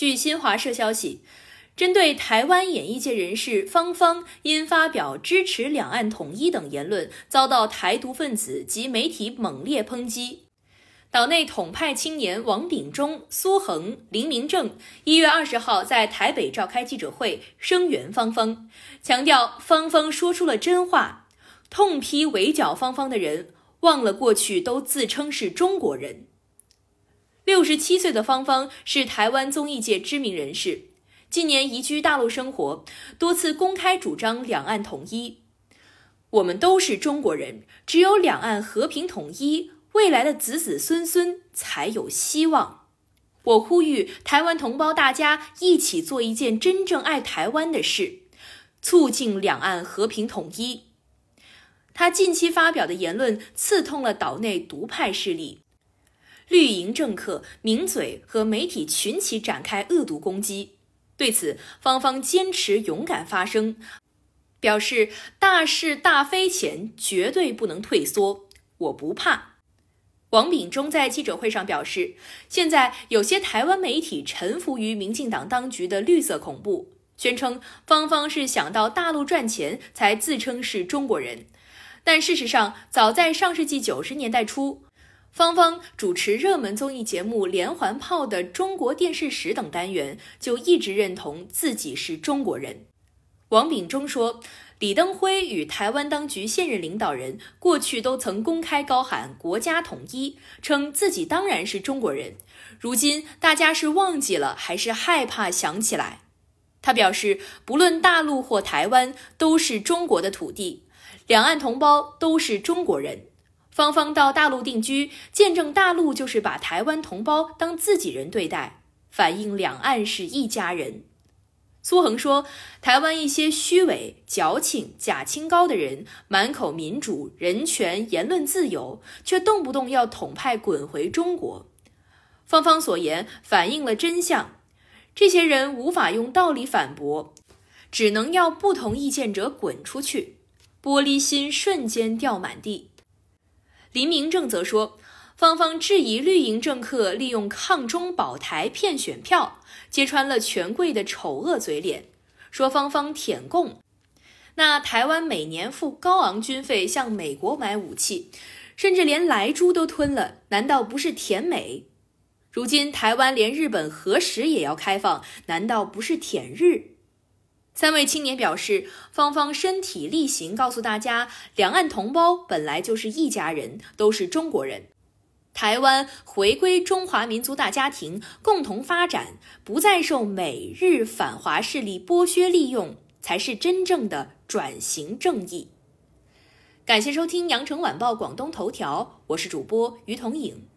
据新华社消息，针对台湾演艺界人士方方因发表支持两岸统一等言论，遭到台独分子及媒体猛烈抨击。岛内统派青年王炳忠、苏恒、林明正一月二十号在台北召开记者会，声援芳芳，强调芳芳说出了真话，痛批围剿芳芳的人忘了过去都自称是中国人。六十七岁的芳芳是台湾综艺界知名人士，近年移居大陆生活，多次公开主张两岸统一。我们都是中国人，只有两岸和平统一。未来的子子孙孙才有希望。我呼吁台湾同胞，大家一起做一件真正爱台湾的事，促进两岸和平统一。他近期发表的言论刺痛了岛内独派势力，绿营政客名嘴和媒体群起展开恶毒攻击。对此，芳芳坚持勇敢发声，表示大是大非前绝对不能退缩，我不怕。王炳忠在记者会上表示，现在有些台湾媒体臣服于民进党当局的绿色恐怖，宣称芳芳是想到大陆赚钱才自称是中国人。但事实上，早在上世纪九十年代初，芳芳主持热门综艺节目《连环炮》的中国电视史等单元，就一直认同自己是中国人。王炳忠说。李登辉与台湾当局现任领导人过去都曾公开高喊国家统一，称自己当然是中国人。如今大家是忘记了，还是害怕想起来？他表示，不论大陆或台湾，都是中国的土地，两岸同胞都是中国人。芳芳到大陆定居，见证大陆就是把台湾同胞当自己人对待，反映两岸是一家人。苏恒说：“台湾一些虚伪、矫情、假清高的人，满口民主、人权、言论自由，却动不动要统派滚回中国。”芳芳所言反映了真相，这些人无法用道理反驳，只能要不同意见者滚出去，玻璃心瞬间掉满地。林明正则说。芳芳质疑绿营政客利用抗中保台骗选票，揭穿了权贵的丑恶嘴脸，说芳芳舔共。那台湾每年付高昂军费向美国买武器，甚至连莱猪都吞了，难道不是舔美？如今台湾连日本核食也要开放，难道不是舔日？三位青年表示，芳芳身体力行告诉大家，两岸同胞本来就是一家人，都是中国人。台湾回归中华民族大家庭，共同发展，不再受美日反华势力剥削利用，才是真正的转型正义。感谢收听羊城晚报广东头条，我是主播于彤颖。